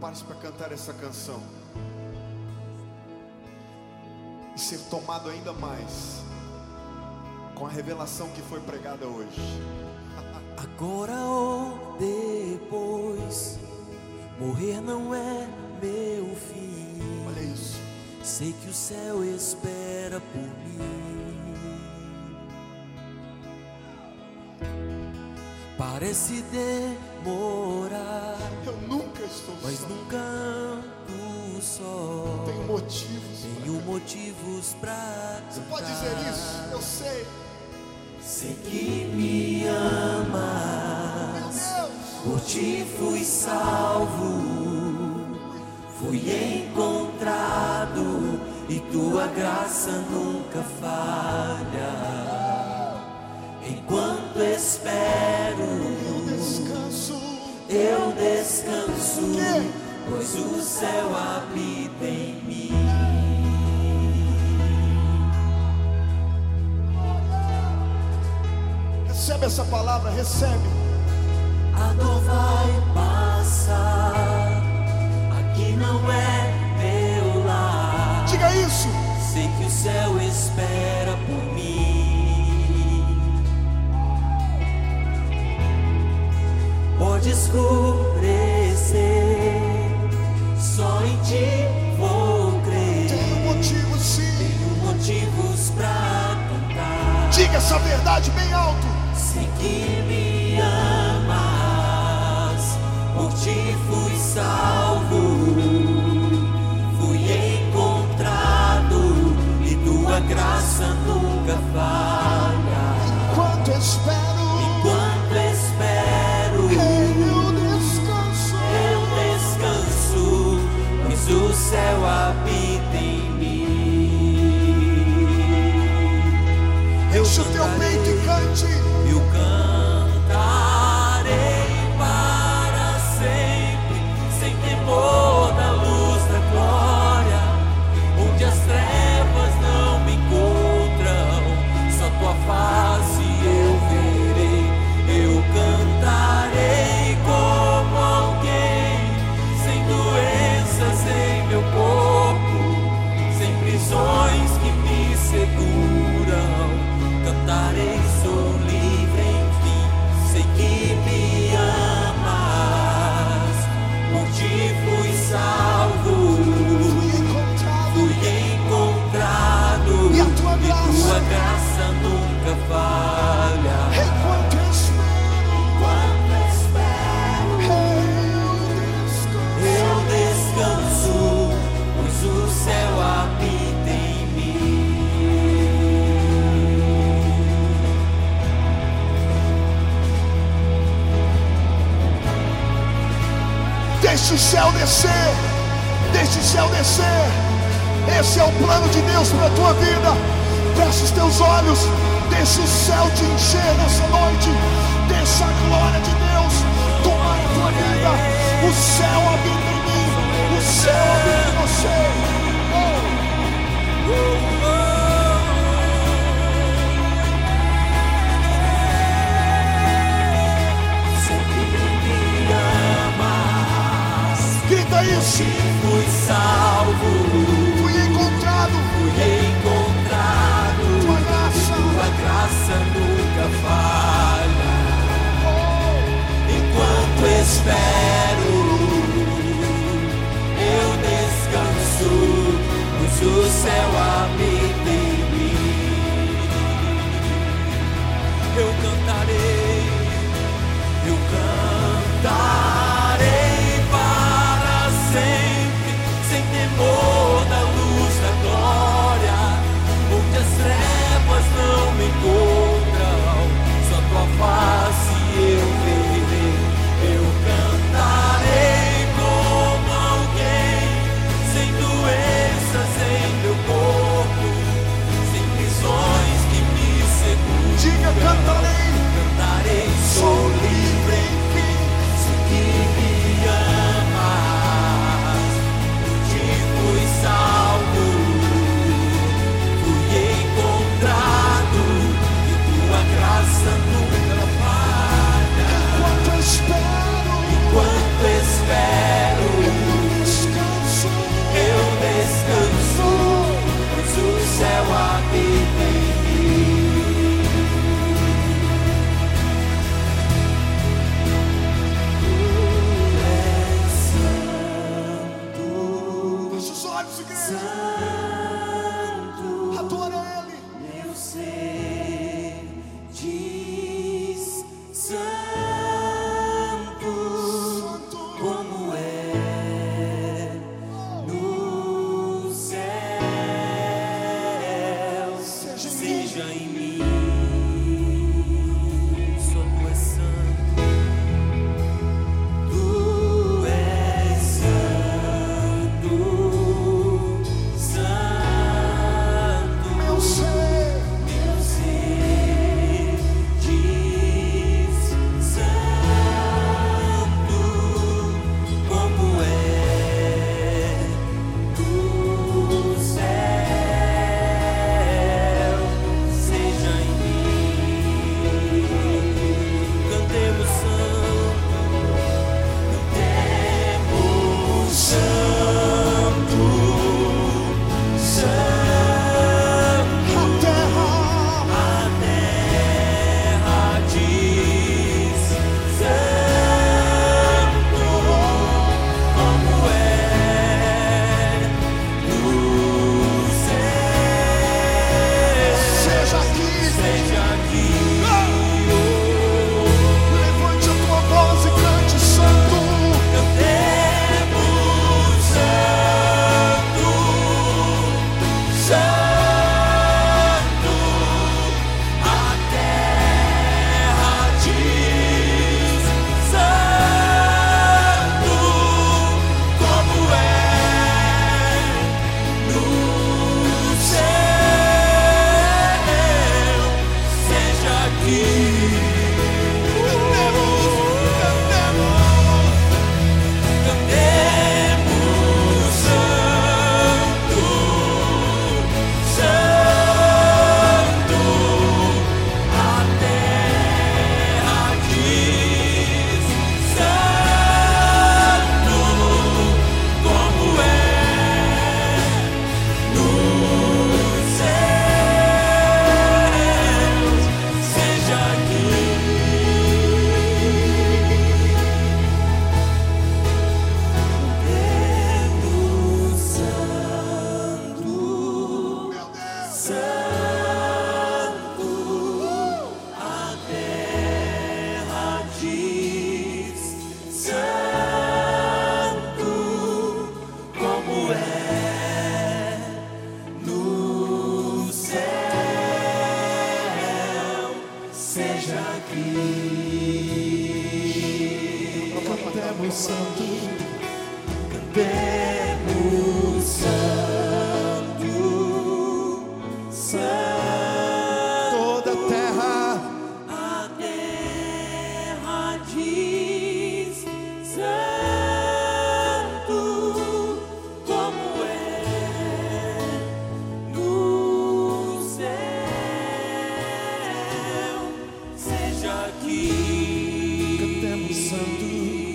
Prepare-se para cantar essa canção e ser tomado ainda mais com a revelação que foi pregada hoje. Agora ou depois, morrer não é meu fim. Olha isso. Sei que o céu espera por mim. Parece demorar, Eu nunca estou mas só. nunca ando só. Tenho motivos. Tenho motivos pra Você pode dizer isso? Eu sei. Sei que me amas, Meu Deus. por ti fui salvo, fui encontrado e tua graça nunca falha. Enquanto espero. Eu descanso, pois o céu habita em mim. Recebe essa palavra, recebe. A dor vai passar, aqui não é meu lar. Diga isso. Sei que o céu espera Pode escurecer, só em ti vou crer. Tenho motivos sim. Tenho motivos pra cantar. Diga essa verdade bem alto. Sei Enche o teu peito e cante. Céu descer. Deixe o céu descer. Esse é o plano de Deus para a tua vida. Feche os teus olhos. Deixa o céu te encher nessa noite. Deixa a glória de Deus tomar a tua vida. O céu habita em mim. O céu habita em você. Sempre Fui salvo, Fui encontrado. fui encontrado. Tua graça. Tua graça nunca falha. Enquanto espero, eu descanso, pois o céu habita aqui. Cantemos santo.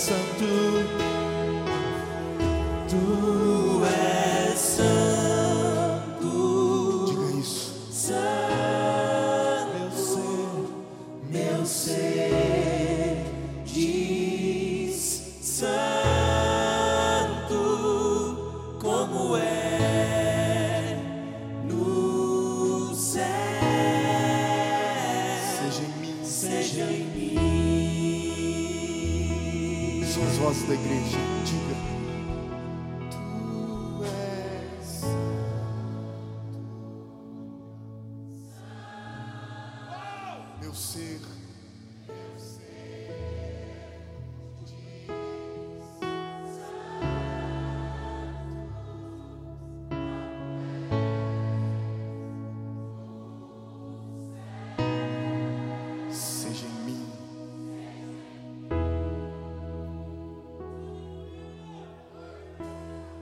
Satu, tu as vozes da igreja. Diga.